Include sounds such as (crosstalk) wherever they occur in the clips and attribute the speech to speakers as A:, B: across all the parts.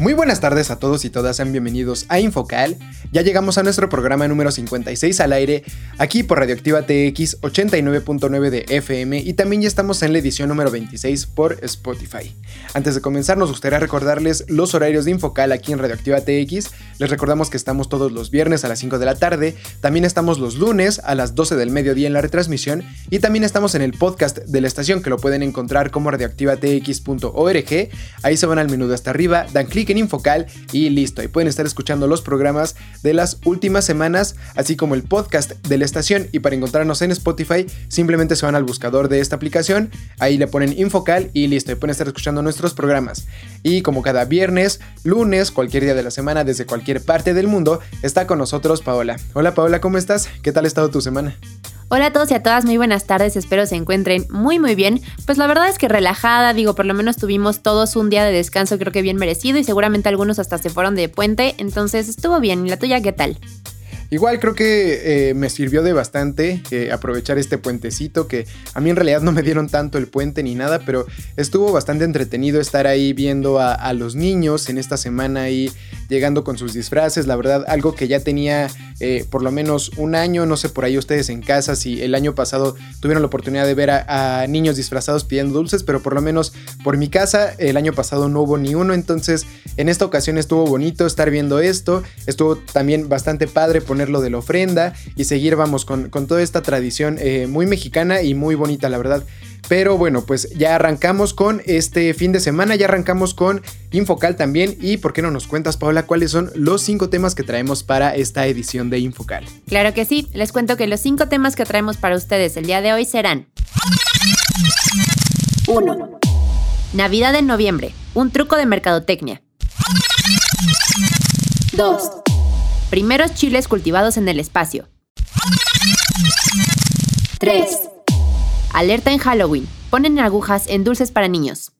A: Muy buenas tardes a todos y todas, sean bienvenidos a Infocal. Ya llegamos a nuestro programa número 56 al aire, aquí por Radioactiva TX 89.9 de FM y también ya estamos en la edición número 26 por Spotify. Antes de comenzar nos gustaría recordarles los horarios de Infocal aquí en Radioactiva TX. Les recordamos que estamos todos los viernes a las 5 de la tarde, también estamos los lunes a las 12 del mediodía en la retransmisión y también estamos en el podcast de la estación que lo pueden encontrar como radioactivatx.org. Ahí se van al menú de hasta arriba, dan clic en Infocal y listo. Ahí pueden estar escuchando los programas de las últimas semanas, así como el podcast de la estación. Y para encontrarnos en Spotify, simplemente se van al buscador de esta aplicación, ahí le ponen Infocal y listo. Ahí pueden estar escuchando nuestros programas. Y como cada viernes, lunes, cualquier día de la semana, desde cualquier parte del mundo, está con nosotros Paola. Hola Paola, ¿cómo estás? ¿Qué tal ha estado tu semana?
B: Hola a todos y a todas, muy buenas tardes, espero se encuentren muy muy bien. Pues la verdad es que relajada, digo, por lo menos tuvimos todos un día de descanso creo que bien merecido y seguramente algunos hasta se fueron de puente, entonces estuvo bien. ¿Y la tuya qué tal?
A: Igual creo que eh, me sirvió de bastante eh, aprovechar este puentecito que a mí en realidad no me dieron tanto el puente ni nada, pero estuvo bastante entretenido estar ahí viendo a, los niños en esta semana ahí llegando con sus disfraces, la verdad algo que ya tenía eh, por lo menos un año, no sé por ahí ustedes en casa si el año pasado tuvieron la oportunidad de ver a, a niños disfrazados pidiendo dulces, pero por lo menos por mi casa el año pasado no hubo ni uno, entonces en esta ocasión estuvo bonito estar viendo esto, estuvo también bastante padre poner lo de la ofrenda y seguir, vamos, con, toda esta tradición eh, muy mexicana y muy bonita, la verdad. Pero bueno, pues ya arrancamos con este fin de semana, ya arrancamos con Infocal también. ¿Y por qué no nos cuentas, Paola, cuáles son los cinco temas que traemos para esta edición de Infocal?
B: Claro que sí, les cuento que los cinco temas que traemos para ustedes el día de hoy serán 1. Navidad en noviembre, un truco de mercadotecnia. 2. Primeros chiles cultivados en el espacio. 3. Alerta en Halloween. Ponen agujas en dulces para niños.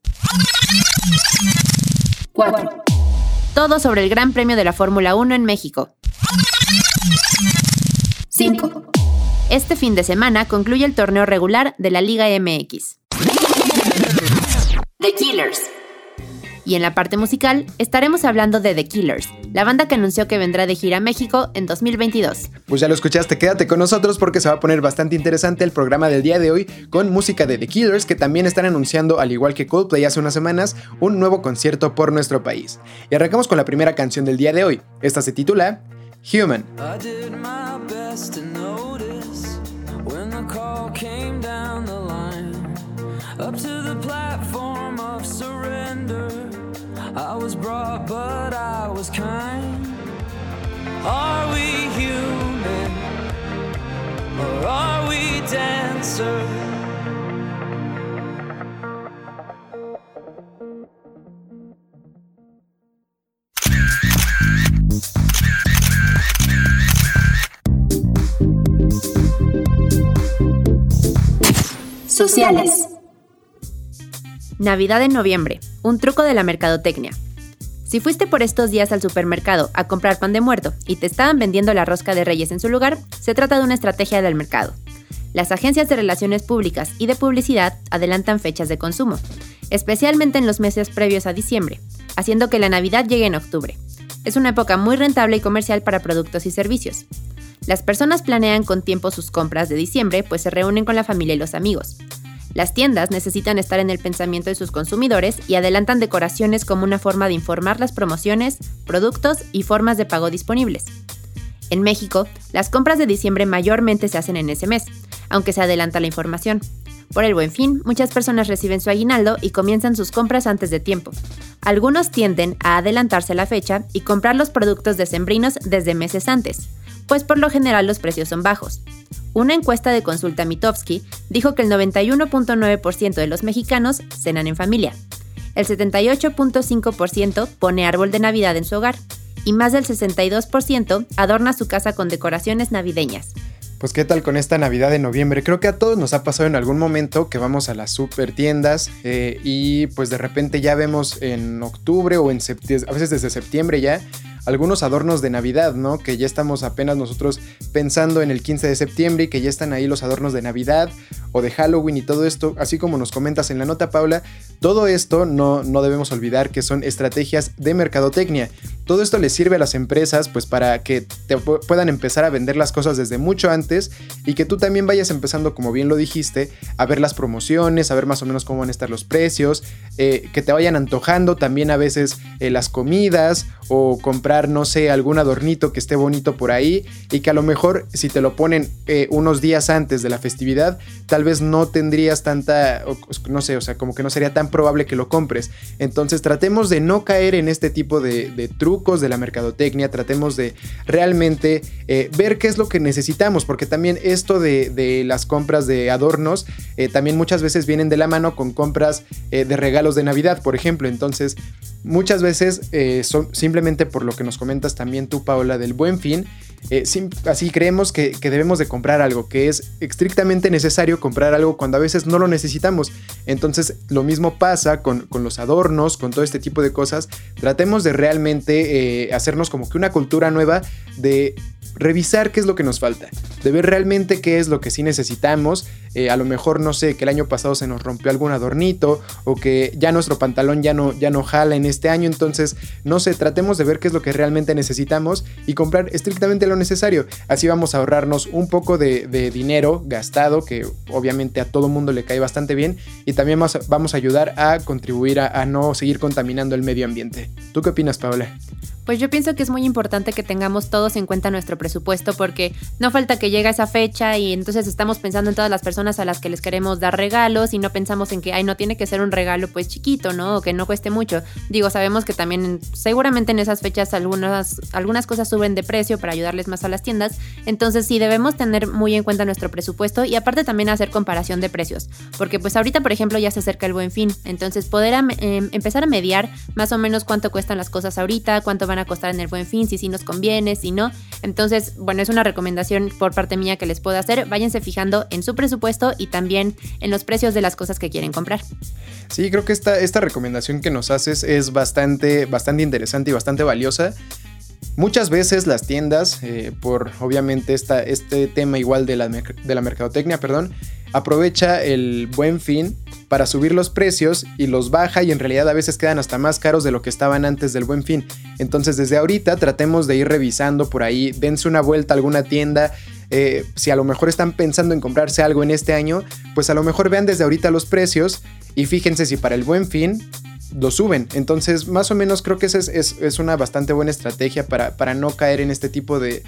B: 4. Todo sobre el Gran Premio de la Fórmula 1 en México. 5. Este fin de semana concluye el torneo regular de la Liga MX. The Killers. Y en la parte musical estaremos hablando de The Killers, la banda que anunció que vendrá de gira a México en 2022.
A: Pues ya lo escuchaste, quédate con nosotros porque se va a poner bastante interesante el programa del día de hoy con música de The Killers que también están anunciando, al igual que Coldplay hace unas semanas, un nuevo concierto por nuestro país. Y arrancamos con la primera canción del día de hoy. Esta se titula Human. I was brought, but I was kind. Are we human or are we dancer?
B: Sociales. Navidad en noviembre, un truco de la mercadotecnia. Si fuiste por estos días al supermercado a comprar pan de muerto y te estaban vendiendo la rosca de reyes en su lugar, se trata de una estrategia del mercado. Las agencias de relaciones públicas y de publicidad adelantan fechas de consumo. especialmente en los meses previos a diciembre, haciendo que la Navidad llegue en octubre. Es una época muy rentable y comercial para productos y servicios. Las personas planean con tiempo sus compras de diciembre, pues se reúnen con la familia y los amigos. Las tiendas necesitan estar en el pensamiento de sus consumidores y adelantan decoraciones como una forma de informar las promociones, productos y formas de pago disponibles. En México, las compras de diciembre mayormente se hacen en ese mes, aunque se adelanta la información. Por el buen fin, muchas personas reciben su aguinaldo y comienzan sus compras antes de tiempo. Algunos tienden a adelantarse la fecha y comprar los productos decembrinos desde meses antes, pues por lo general los precios son bajos. Una encuesta de consulta Mitofsky dijo que el 91.9% de los mexicanos cenan en familia. El 78.5% pone árbol de Navidad en su hogar y más del 62% adorna su casa con decoraciones navideñas.
A: Pues qué tal con esta Navidad de noviembre. Creo que a todos nos ha pasado en algún momento que vamos a las super tiendas eh, y pues de repente ya vemos en octubre o en septiembre, a veces desde septiembre ya, algunos adornos de Navidad, ¿no? Que ya estamos apenas nosotros pensando en el 15 de septiembre y que ya están ahí los adornos de Navidad o de Halloween y todo esto, así como nos comentas en la nota, Paula, todo esto no, no debemos olvidar que son estrategias de mercadotecnia. Todo esto les sirve a las empresas pues para que te puedan empezar a vender las cosas desde mucho antes y que tú también vayas empezando, como bien lo dijiste, a ver las promociones, a ver más o menos cómo van a estar los precios, eh, que te vayan antojando también a veces eh, las comidas o comprar, no sé, algún adornito que esté bonito por ahí y que a lo mejor si te lo ponen eh, unos días antes de la festividad, tal vez no tendrías tanta, no sé, o sea, como que no sería tan probable que lo compres. Entonces tratemos de no caer en este tipo de, trucos de la mercadotecnia, tratemos de realmente eh, ver qué es lo que necesitamos, porque también esto de, las compras de adornos eh, también muchas veces vienen de la mano con compras de regalos de Navidad, por ejemplo. Entonces, muchas veces son simplemente por lo que nos comentas también tú, Paola, del buen fin, eh, así creemos que, debemos de comprar algo, que es estrictamente necesario comprar algo cuando a veces no lo necesitamos. Entonces lo mismo pasa con, los adornos, con todo este tipo de cosas. Tratemos de realmente eh, hacernos como que una cultura nueva de revisar qué es lo que nos falta, de ver realmente qué es lo que sí necesitamos. Eh, a lo mejor, no sé, que el año pasado se nos rompió algún adornito o que ya nuestro pantalón ya no, ya no jala en este año. Entonces, no sé, tratemos de ver qué es lo que realmente necesitamos y comprar estrictamente lo necesario. Así vamos a ahorrarnos un poco de, dinero gastado, que obviamente a todo mundo le cae bastante bien, y también vamos a ayudar a contribuir a, a no seguir contaminando el medio ambiente. ¿Tú qué opinas, Paola?
B: Pues yo pienso que es muy importante que tengamos todos en cuenta nuestro presupuesto porque no falta que llegue esa fecha y entonces estamos pensando en todas las personas a las que les queremos dar regalos y no pensamos en que, ay, no tiene que ser un regalo pues chiquito, ¿no? O que no cueste mucho. Digo, sabemos que también seguramente en esas fechas algunas, algunas cosas suben de precio para ayudarles más a las tiendas. Entonces sí debemos tener muy en cuenta nuestro presupuesto y aparte también hacer comparación de precios. Porque pues ahorita, por ejemplo, ya se acerca el buen fin. Entonces poder em, empezar a mediar más o menos cuánto cuestan las cosas ahorita, cuánto van a costar en el buen fin, si sí nos conviene, si no. Entonces, bueno, es una recomendación por parte mía que les puedo hacer. Váyanse fijando en su presupuesto y también en los precios de las cosas que quieren comprar.
A: Sí, creo que esta, esta recomendación que nos haces es bastante, bastante interesante y bastante valiosa. Muchas veces las tiendas, eh, por obviamente esta, este tema igual de la, de la mercadotecnia, perdón, aprovecha el buen fin para subir los precios y los baja y en realidad a veces quedan hasta más caros de lo que estaban antes del buen fin. Entonces desde ahorita tratemos de ir revisando por ahí, dense una vuelta a alguna tienda. Eh, si a lo mejor están pensando en comprarse algo en este año, pues a lo mejor vean desde ahorita los precios y fíjense si para el buen fin lo suben. Entonces, más o menos creo que esa es, una bastante buena estrategia para, para, no caer en este tipo de,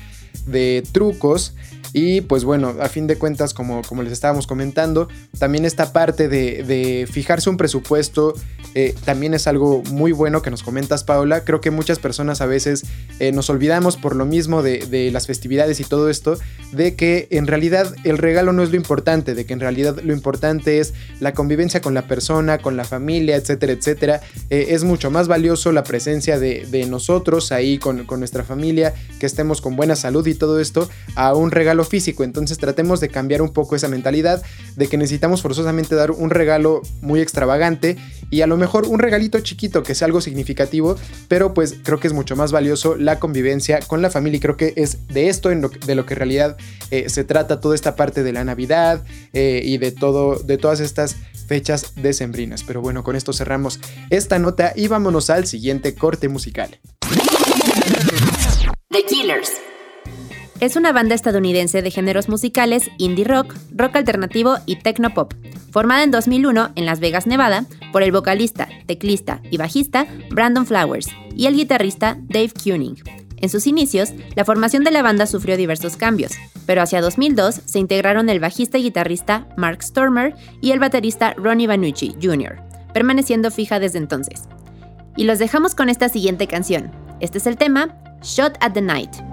A: de trucos. Y pues bueno, a fin de cuentas, como, como les estábamos comentando, también esta parte de, fijarse un presupuesto eh, también es algo muy bueno que nos comentas, Paula. Creo que muchas personas a veces eh, nos olvidamos por lo mismo de, las festividades y todo esto, de que en realidad el regalo no es lo importante, de que en realidad lo importante es la convivencia con la persona, con la familia, etcétera, etcétera. Eh, es mucho más valioso la presencia de, nosotros ahí con, con nuestra familia, que estemos con buena salud y todo esto, a un regalo físico. Entonces tratemos de cambiar un poco esa mentalidad de que necesitamos forzosamente dar un regalo muy extravagante y a lo mejor un regalito chiquito que sea algo significativo, pero pues creo que es mucho más valioso la convivencia con la familia y creo que es de esto de lo que en realidad eh, se trata toda esta parte de la Navidad eh, y de todo, de todas estas fechas decembrinas. Pero bueno, con esto cerramos esta nota y vámonos al siguiente corte musical.
B: Es una banda estadounidense de géneros musicales indie rock, rock alternativo y techno pop, formada en 2001 en Las Vegas, Nevada, por el vocalista, teclista y bajista Brandon Flowers y el guitarrista Dave Kuning. En sus inicios, la formación de la banda sufrió diversos cambios, pero hacia 2002 se integraron el bajista y guitarrista Mark Stormer y el baterista Ronnie Vanucci Jr., permaneciendo fija desde entonces. Y los dejamos con esta siguiente canción. Este es el tema Shot at the Night.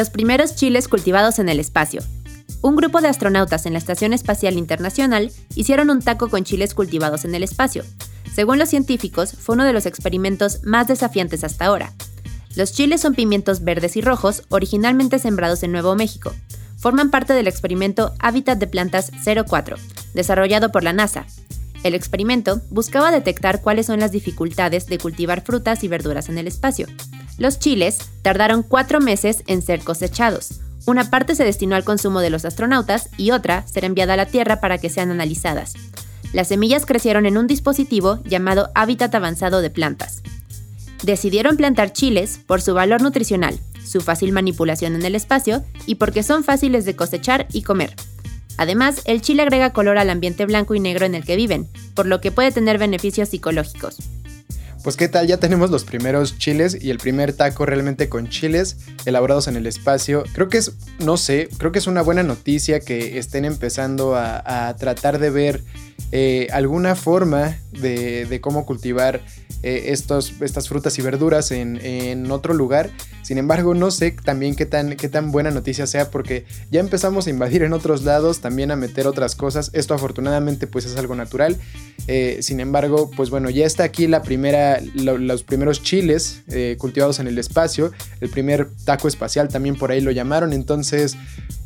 B: Los primeros chiles cultivados en el espacio. Un grupo de astronautas en la Estación Espacial Internacional hicieron un taco con chiles cultivados en el espacio. Según los científicos, fue uno de los experimentos más desafiantes hasta ahora. Los chiles son pimientos verdes y rojos originalmente sembrados en Nuevo México. Forman parte del experimento Hábitat de Plantas 04, desarrollado por la NASA, el experimento buscaba detectar cuáles son las dificultades de cultivar frutas y verduras en el espacio. Los chiles tardaron cuatro meses en ser cosechados. Una parte se destinó al consumo de los astronautas y otra será enviada a la Tierra para que sean analizadas. Las semillas crecieron en un dispositivo llamado Hábitat Avanzado de Plantas. Decidieron plantar chiles por su valor nutricional, su fácil manipulación en el espacio y porque son fáciles de cosechar y comer. Además, el chile agrega color al ambiente blanco y negro en el que viven, por lo que puede tener beneficios psicológicos.
A: Pues qué tal, ya tenemos los primeros chiles y el primer taco realmente con chiles elaborados en el espacio. Creo que es, no sé, creo que es una buena noticia que estén empezando a, tratar de ver eh, alguna forma de, cómo cultivar eh, estos, estas frutas y verduras en, en, otro lugar. Sin embargo, no sé también qué tan, qué tan buena noticia sea porque ya empezamos a invadir en otros lados, también a meter otras cosas. Esto afortunadamente pues es algo natural. Eh, sin embargo, pues bueno, ya está aquí la primera, los primeros chiles eh, cultivados en el espacio. El primer taco espacial también por ahí lo llamaron. Entonces,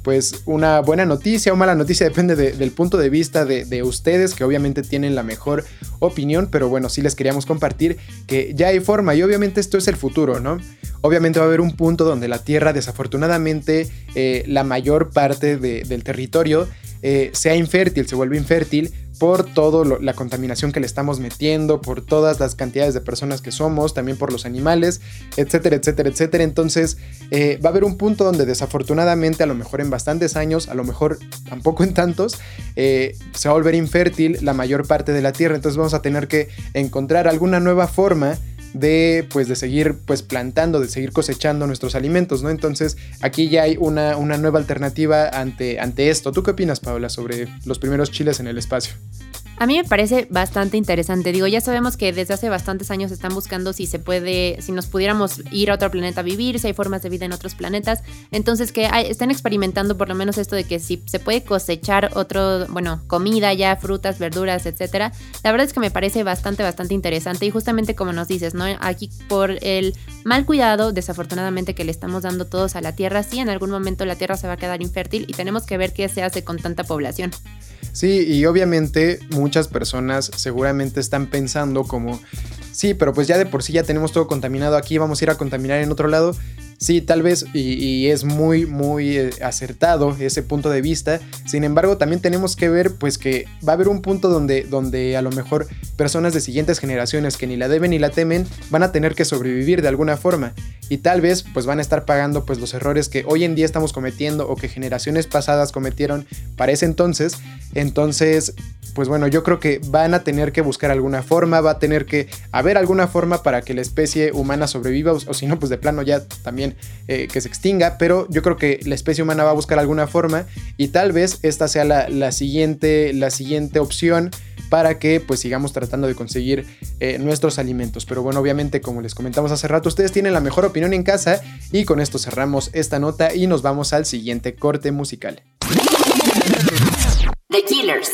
A: pues una buena noticia o mala noticia (laughs) depende del punto de vista de, ustedes, que obviamente tienen la mejor opinión, pero bueno, sí les queríamos compartir que ya hay forma y obviamente esto es el futuro, ¿no? Obviamente va a haber un punto donde la Tierra, desafortunadamente, eh, la mayor parte del territorio eh, sea infértil, se vuelve infértil por toda la contaminación que le estamos metiendo, por todas las cantidades de personas que somos, también por los animales, etcétera, etcétera, etcétera. Entonces eh, va a haber un punto donde desafortunadamente, a lo mejor en bastantes años, a lo mejor tampoco en tantos, eh, se va a volver infértil la mayor parte de la Tierra. Entonces vamos a tener que encontrar alguna nueva forma de pues de seguir pues plantando, de seguir cosechando nuestros alimentos, ¿no? Entonces aquí ya hay una, una nueva alternativa ante, ante esto. ¿Tú qué opinas, Paula, sobre los primeros chiles en el espacio?
B: A mí me parece bastante interesante. Digo, ya sabemos que desde hace bastantes años están buscando si se puede, si nos pudiéramos ir a otro planeta a vivir, si hay formas de vida en otros planetas. Entonces, que están experimentando por lo menos esto de que si se puede cosechar otro, bueno, comida ya, frutas, verduras, etcétera. La verdad es que me parece bastante, bastante interesante. Y justamente como nos dices, ¿no? Aquí por el mal cuidado, desafortunadamente, que le estamos dando todos a la Tierra, sí, en algún momento la Tierra se va a quedar infértil y tenemos que ver qué se hace con tanta población.
A: Sí, y obviamente muchas personas seguramente están pensando como, sí, pero pues ya de por sí ya tenemos todo contaminado aquí, vamos a ir a contaminar en otro lado. Sí, tal vez, y, es muy, muy eh, acertado ese punto de vista. Sin embargo, también tenemos que ver, pues, que va a haber un punto donde, donde a lo mejor personas de siguientes generaciones que ni la deben ni la temen van a tener que sobrevivir de alguna forma. Y tal vez, pues, van a estar pagando, pues, los errores que hoy en día estamos cometiendo o que generaciones pasadas cometieron para ese entonces. Entonces, pues bueno, yo creo que van a tener que buscar alguna forma, va a tener que haber alguna forma para que la especie humana sobreviva, o, si no, pues de plano ya también eh, que se extinga, pero yo creo que la especie humana va a buscar alguna forma y tal vez esta sea la, siguiente, la siguiente opción para que pues sigamos tratando de conseguir eh, nuestros alimentos. Pero bueno, obviamente como les comentamos hace rato, ustedes tienen la mejor opinión en casa y con esto cerramos esta nota y nos vamos al siguiente corte musical.
C: The Killers.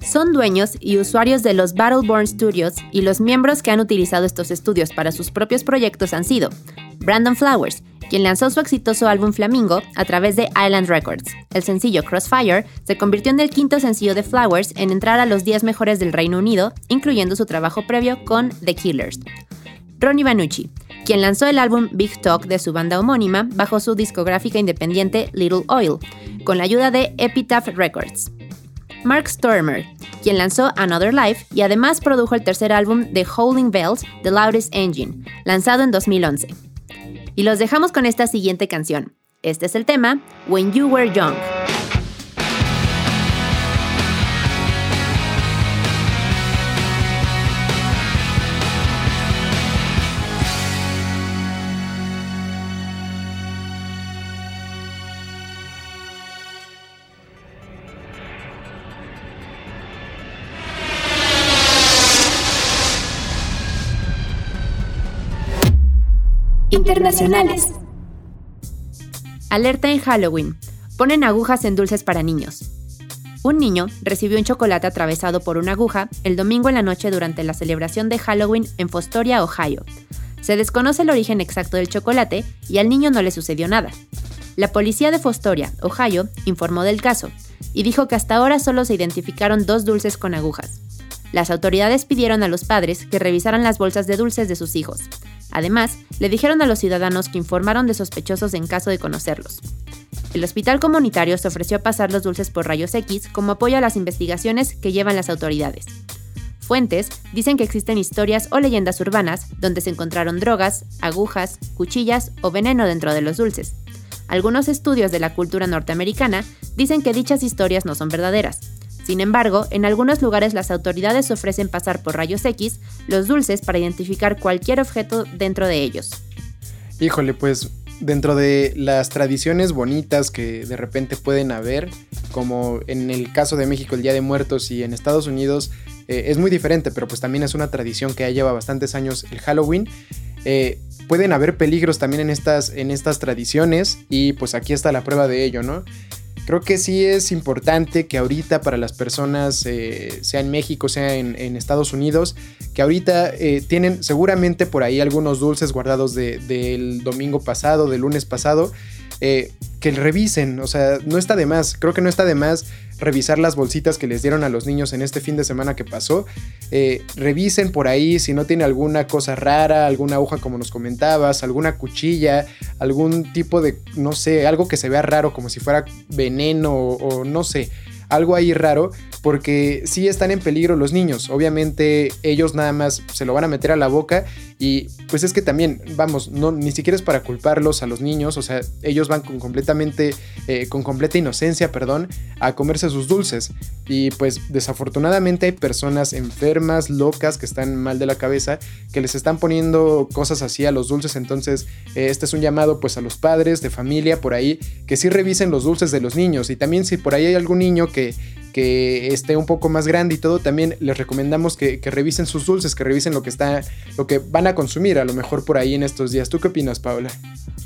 B: Son dueños y usuarios de los Battleborn Studios y los miembros que han utilizado estos estudios para sus propios proyectos han sido Brandon Flowers, quien lanzó su exitoso álbum Flamingo a través de Island Records. El sencillo Crossfire se convirtió en el quinto sencillo de Flowers en entrar a los 10 mejores del Reino Unido, incluyendo su trabajo previo con The Killers. Ronnie Vanucci, quien lanzó el álbum Big Talk de su banda homónima bajo su discográfica independiente Little Oil, con la ayuda de Epitaph Records. Mark Stormer, quien lanzó Another Life y además produjo el tercer álbum de Howling Bells, The Loudest Engine, lanzado en 2011. Y los dejamos con esta siguiente canción. Este es el tema, When You Were Young. Alerta en Halloween. Ponen agujas en dulces para niños. Un niño recibió un chocolate atravesado por una aguja el domingo en la noche durante la celebración de Halloween en Fostoria, Ohio. Se desconoce el origen exacto del chocolate y al niño no le sucedió nada. La policía de Fostoria, Ohio, informó del caso y dijo que hasta ahora solo se identificaron dos dulces con agujas. Las autoridades pidieron a los padres que revisaran las bolsas de dulces de sus hijos. Además, le dijeron a los ciudadanos que informaron de sospechosos en caso de conocerlos. El hospital comunitario se ofreció a pasar los dulces por rayos X como apoyo a las investigaciones que llevan las autoridades. Fuentes dicen que existen historias o leyendas urbanas donde se encontraron drogas, agujas, cuchillas o veneno dentro de los dulces. Algunos estudios de la cultura norteamericana dicen que dichas historias no son verdaderas, sin embargo, en algunos lugares las autoridades ofrecen pasar por rayos X los dulces para identificar cualquier objeto dentro de ellos.
A: Híjole, pues dentro de las tradiciones bonitas que de repente pueden haber, como en el caso de México el Día de Muertos y en Estados Unidos, eh, es muy diferente, pero pues también es una tradición que ya lleva bastantes años el Halloween. Eh, pueden haber peligros también en estas, en estas tradiciones y pues aquí está la prueba de ello, ¿no? Creo que sí es importante que ahorita para las personas, eh, sea en México, sea en, Estados Unidos, que ahorita eh, tienen seguramente por ahí algunos dulces guardados del domingo pasado, del lunes pasado, eh, que revisen, o sea, no está de más, creo que no está de más revisar las bolsitas que les dieron a los niños en este fin de semana que pasó. Eh, revisen por ahí si no tiene alguna cosa rara, alguna aguja como nos comentabas, alguna cuchilla, algún tipo de, no sé, algo que se vea raro como si fuera veneno o no sé algo ahí raro, porque sí están en peligro los niños. Obviamente ellos nada más se lo van a meter a la boca y pues es que también, vamos, no, ni siquiera es para culparlos a los niños, o sea, ellos van con completamente, eh, con completa inocencia, perdón, a comerse sus dulces. Y pues desafortunadamente hay personas enfermas, locas, que están mal de la cabeza, que les están poniendo cosas así a los dulces. Entonces, eh, este es un llamado pues a los padres de familia por ahí, que sí revisen los dulces de los niños. Y también si por ahí hay algún niño que que esté un poco más grande y todo, también les recomendamos que, revisen sus dulces, que revisen lo que está, lo que van a consumir a lo mejor por ahí en estos días. ¿Tú qué opinas, Paula?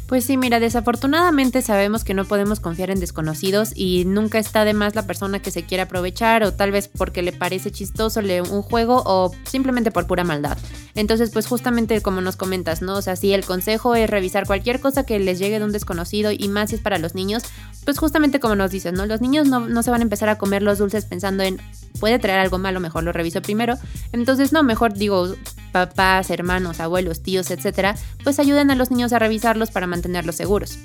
B: Pues sí, mira, desafortunadamente sabemos que no podemos confiar en desconocidos y nunca está de más la persona que se quiere aprovechar o tal vez porque le parece chistoso un juego o simplemente por pura maldad. Entonces, pues justamente como nos comentas, ¿no? O sea, sí, el consejo es revisar cualquier cosa que les llegue de un desconocido y más si es para los niños, pues justamente como nos dices, ¿no? Los niños no, no se van a empezar a comer dulces pensando en puede traer algo malo, mejor lo reviso primero. Entonces, no, mejor digo, papás, hermanos, abuelos, tíos, etcétera, pues ayuden a los niños a revisarlos para mantenerlos seguros.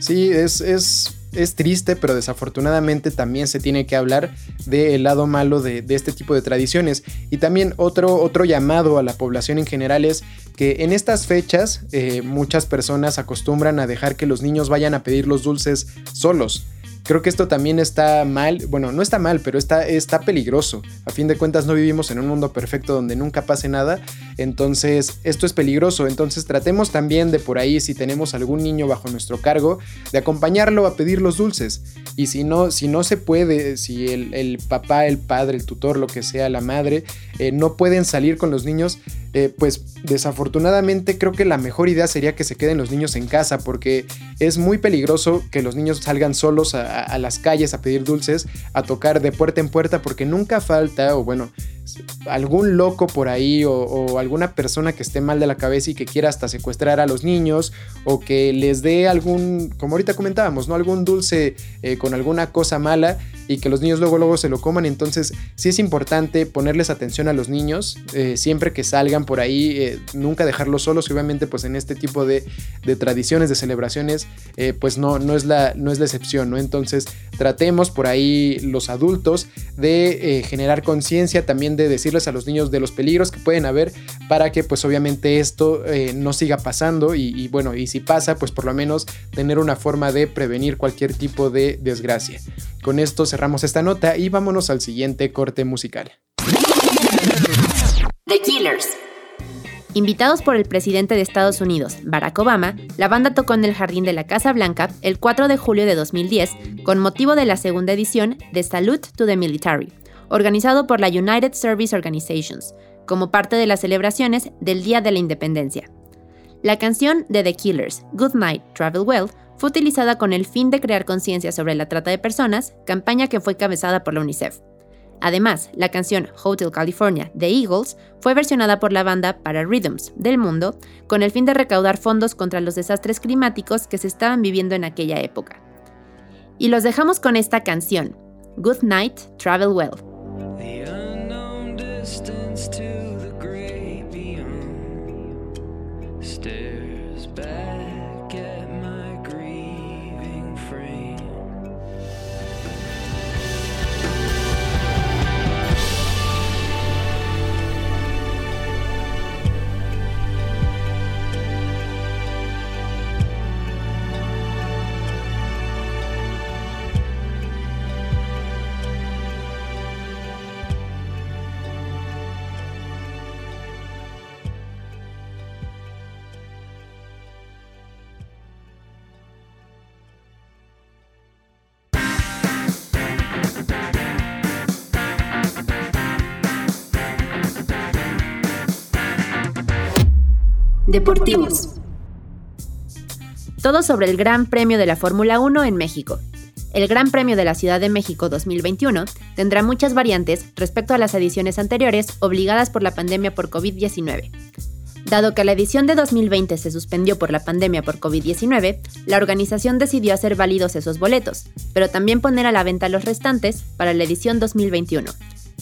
A: Sí, es, es, es triste, pero desafortunadamente también se tiene que hablar del lado malo de, este tipo de tradiciones. Y también otro, otro llamado a la población en general es que en estas fechas eh, muchas personas acostumbran a dejar que los niños vayan a pedir los dulces solos. Creo que esto también está mal, bueno, no está mal, pero está, está peligroso. A fin de cuentas no vivimos en un mundo perfecto donde nunca pase nada, entonces esto es peligroso, entonces tratemos también de por ahí, si tenemos algún niño bajo nuestro cargo, de acompañarlo a pedir los dulces. Y si no, si no se puede, si el, papá, el padre, el tutor, lo que sea, la madre, eh, no pueden salir con los niños, eh, pues desafortunadamente creo que la mejor idea sería que se queden los niños en casa porque es muy peligroso que los niños salgan solos a, las calles a pedir dulces, a tocar de puerta en puerta porque nunca falta, o bueno, algún loco por ahí o, alguna persona que esté mal de la cabeza y que quiera hasta secuestrar a los niños o que les dé algún, como ahorita comentábamos, ¿no? Algún dulce eh, con alguna cosa mala y que los niños luego luego se lo coman. Entonces sí es importante ponerles atención a los niños eh, siempre que salgan por ahí, eh, nunca dejarlos solos y obviamente pues en este tipo de, tradiciones, de celebraciones, pues no, no, es la, no es la excepción, ¿no? Entonces tratemos por ahí los adultos de generar conciencia también de decirles a los niños de los peligros que pueden haber para que pues obviamente esto eh, no siga pasando y, bueno, y si pasa pues por lo menos tener una forma de prevenir cualquier tipo de desgracia. Con esto cerramos esta nota y vámonos al siguiente corte musical.
B: Invitados por el presidente de Estados Unidos, Barack Obama, la banda tocó en el jardín de la Casa Blanca el 4 de julio de 2010 con motivo de la segunda edición de Salute to the Military, organizado por la United Service Organizations, como parte de las celebraciones del Día de la Independencia. La canción de The Killers, Good Night, Travel Well, fue utilizada con el fin de crear conciencia sobre la trata de personas, campaña que fue cabezada por la UNICEF. Además, la canción Hotel California de Eagles fue versionada por la banda para Rhythms del mundo con el fin de recaudar fondos contra los desastres climáticos que se estaban viviendo en aquella época. Y los dejamos con esta canción, Good Night, Travel Well. Deportivos. Todo sobre el Gran Premio de la Fórmula 1 en México. El Gran Premio de la Ciudad de México 2021 tendrá muchas variantes respecto a las ediciones anteriores obligadas por la pandemia por COVID-19. Dado que la edición de 2020 se suspendió por la pandemia por COVID-19, la organización decidió hacer válidos esos boletos, pero también poner a la venta los restantes para la edición 2021.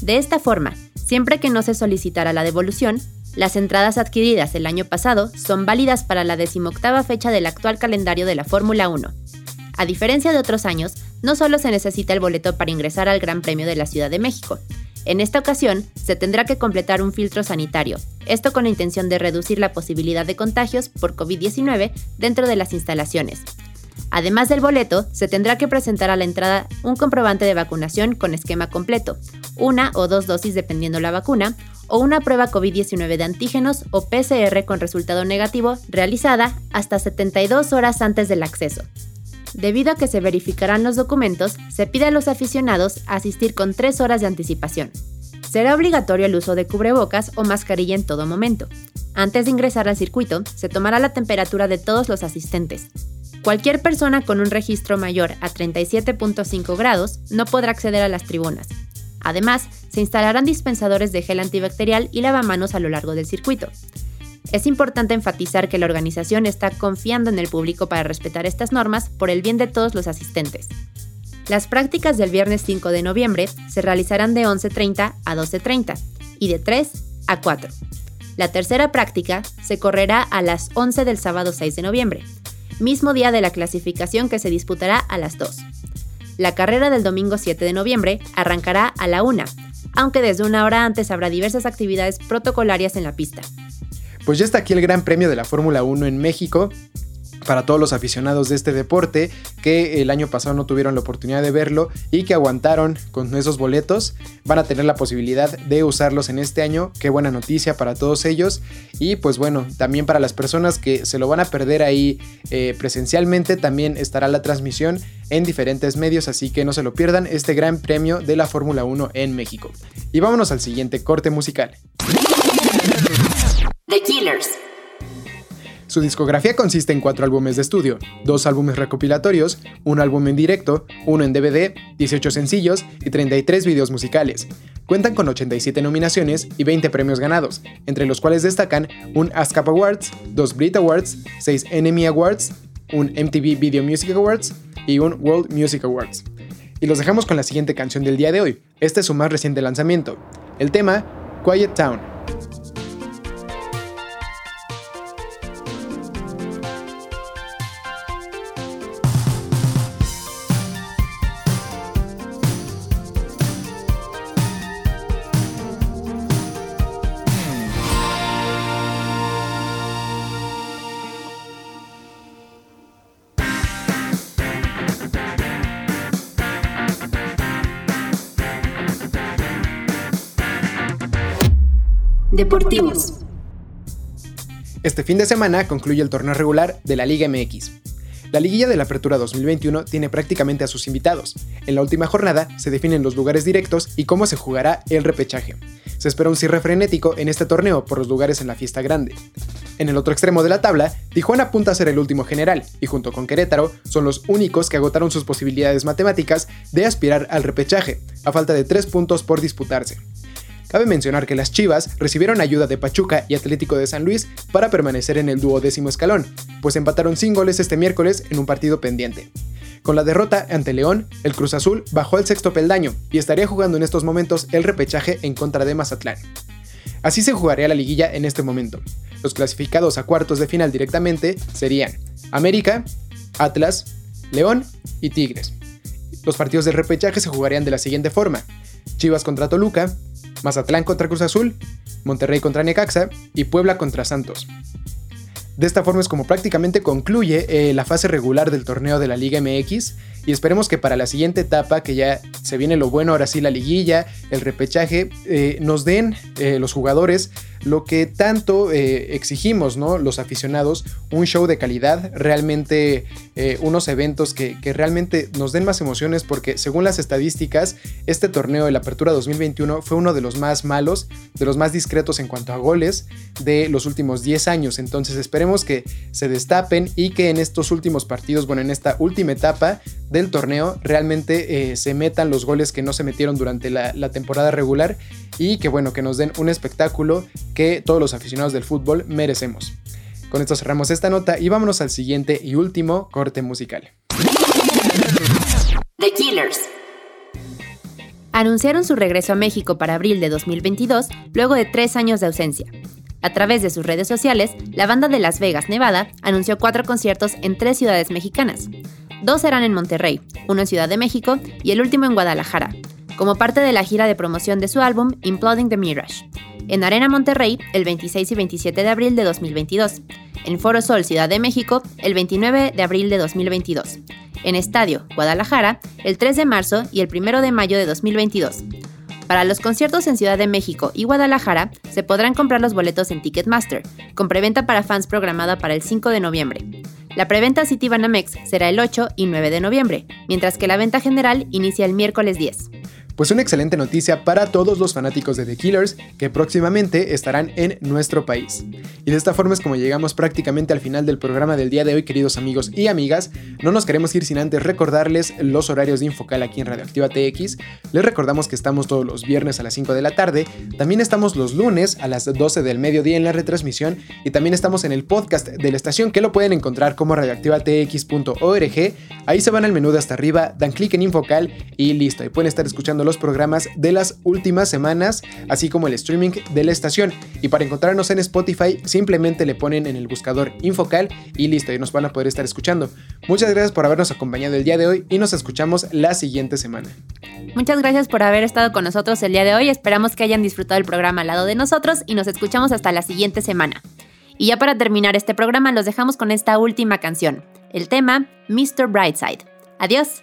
B: De esta forma, siempre que no se solicitara la devolución, las entradas adquiridas el año pasado son válidas para la decimoctava fecha del actual calendario de la Fórmula 1. A diferencia de otros años, no solo se necesita el boleto para ingresar al Gran Premio de la Ciudad de México. En esta ocasión, se tendrá que completar un filtro sanitario, esto con la intención de reducir la posibilidad de contagios por COVID-19 dentro de las instalaciones. Además del boleto, se tendrá que presentar a la entrada un comprobante de vacunación con esquema completo, una o dos dosis dependiendo la vacuna, o una prueba COVID-19 de antígenos o PCR con resultado negativo realizada hasta 72 horas antes del acceso. Debido a que se verificarán los documentos, se pide a los aficionados asistir con 3 horas de anticipación. Será obligatorio el uso de cubrebocas o mascarilla en todo momento. Antes de ingresar al circuito, se tomará la temperatura de todos los asistentes. Cualquier persona con un registro mayor a 37.5 grados no podrá acceder a las tribunas, Además, se instalarán dispensadores de gel antibacterial y lavamanos a lo largo del circuito. Es importante enfatizar que la organización está confiando en el público para respetar estas normas por el bien de todos los asistentes. Las prácticas del viernes 5 de noviembre se realizarán de 11.30 a 12.30 y de 3 a 4. La tercera práctica se correrá a las 11 del sábado 6 de noviembre, mismo día de la clasificación que se disputará a las 2. La carrera del domingo 7 de noviembre arrancará a la 1, aunque desde una hora antes habrá diversas actividades protocolarias en la pista.
A: Pues ya está aquí el Gran Premio de la Fórmula 1 en México. Para todos los aficionados de este deporte que el año pasado no tuvieron la oportunidad de verlo y que aguantaron con esos boletos, van a tener la posibilidad de usarlos en este año. Qué buena noticia para todos ellos. Y pues bueno, también para las personas que se lo van a perder ahí eh, presencialmente, también estará la transmisión en diferentes medios, así que no se lo pierdan este gran premio de la Fórmula 1 en México. Y vámonos al siguiente corte musical.
C: The Killers.
A: Su discografía consiste en cuatro álbumes de estudio, dos álbumes recopilatorios, un álbum en directo, uno en DVD, 18 sencillos y 33 videos musicales. Cuentan con 87 nominaciones y 20 premios ganados, entre los cuales destacan un ASCAP Awards, dos Brit Awards, 6 Enemy Awards, un MTV Video Music Awards y un World Music Awards. Y los dejamos con la siguiente canción del día de hoy. Este es su más reciente lanzamiento. El tema, Quiet Town.
C: Deportivos.
A: Este fin de semana concluye el torneo regular de la Liga MX. La liguilla de la Apertura 2021 tiene prácticamente a sus invitados. En la última jornada se definen los lugares directos y cómo se jugará el repechaje. Se espera un cierre frenético en este torneo por los lugares en la fiesta grande. En el otro extremo de la tabla, Tijuana apunta a ser el último general y junto con Querétaro son los únicos que agotaron sus posibilidades matemáticas de aspirar al repechaje, a falta de 3 puntos por disputarse. Cabe mencionar que las Chivas recibieron ayuda de Pachuca y Atlético de San Luis para permanecer en el duodécimo escalón, pues empataron sin goles este miércoles en un partido pendiente. Con la derrota ante León, el Cruz Azul bajó al sexto peldaño y estaría jugando en estos momentos el repechaje en contra de Mazatlán. Así se jugaría la liguilla en este momento. Los clasificados a cuartos de final directamente serían América, Atlas, León y Tigres. Los partidos del repechaje se jugarían de la siguiente forma. Chivas contra Toluca, Mazatlán contra Cruz Azul, Monterrey contra Necaxa y Puebla contra Santos. De esta forma es como prácticamente concluye eh, la fase regular del torneo de la Liga MX y esperemos que para la siguiente etapa, que ya se viene lo bueno, ahora sí la liguilla, el repechaje, eh, nos den eh, los jugadores lo que tanto exigimos, ¿no? Los aficionados, un show de calidad, realmente unos eventos que, que, realmente nos den más emociones porque según las estadísticas, este torneo de la Apertura 2021 fue uno de los más malos, de los más discretos en cuanto a goles de los últimos 10 años. Entonces esperemos que se destapen y que en estos últimos partidos, bueno, en esta última etapa, del torneo realmente eh, se metan los goles que no se metieron durante la, la, temporada regular y que bueno, que nos den un espectáculo que todos los aficionados del fútbol merecemos. Con esto cerramos esta nota y vámonos al siguiente y último corte musical.
C: The Killers.
B: Anunciaron su regreso a México para abril de 2022 luego de tres años de ausencia. A través de sus redes sociales, la banda de Las Vegas, Nevada, anunció cuatro conciertos en tres ciudades mexicanas. Dos serán en Monterrey, uno en Ciudad de México y el último en Guadalajara, como parte de la gira de promoción de su álbum Imploding the Mirage. En Arena Monterrey, el 26 y 27 de abril de 2022. En Foro Sol, Ciudad de México, el 29 de abril de 2022. En Estadio, Guadalajara, el 3 de marzo y el 1 de mayo de 2022. Para los conciertos en Ciudad de México y Guadalajara, se podrán comprar los boletos en Ticketmaster, con preventa para fans programada para el 5 de noviembre. La preventa City Banamex será el 8 y 9 de noviembre, mientras que la venta general inicia el miércoles 10.
A: Pues una excelente noticia para todos los fanáticos de The Killers que próximamente estarán en nuestro país. Y de esta forma es como llegamos prácticamente al final del programa del día de hoy, queridos amigos y amigas. No nos queremos ir sin antes recordarles los horarios de Infocal aquí en Radioactiva TX. Les recordamos que estamos todos los viernes a las 5 de la tarde, también estamos los lunes a las 12 del mediodía en la retransmisión y también estamos en el podcast de la estación que lo pueden encontrar como radioactivatx.org. Ahí se van al menú de hasta arriba, dan clic en Infocal y listo, y pueden estar escuchando los programas de las últimas semanas, así como el streaming de la estación. Y para encontrarnos en Spotify, simplemente le ponen en el buscador Infocal y listo, y nos van a poder estar escuchando. Muchas gracias por habernos acompañado el día de hoy y nos escuchamos la siguiente semana.
B: Muchas gracias por haber estado con nosotros el día de hoy. Esperamos que hayan disfrutado el programa al lado de nosotros y nos escuchamos hasta la siguiente semana.
D: Y ya para terminar este programa los dejamos con esta última canción, el tema Mr. Brightside. Adiós.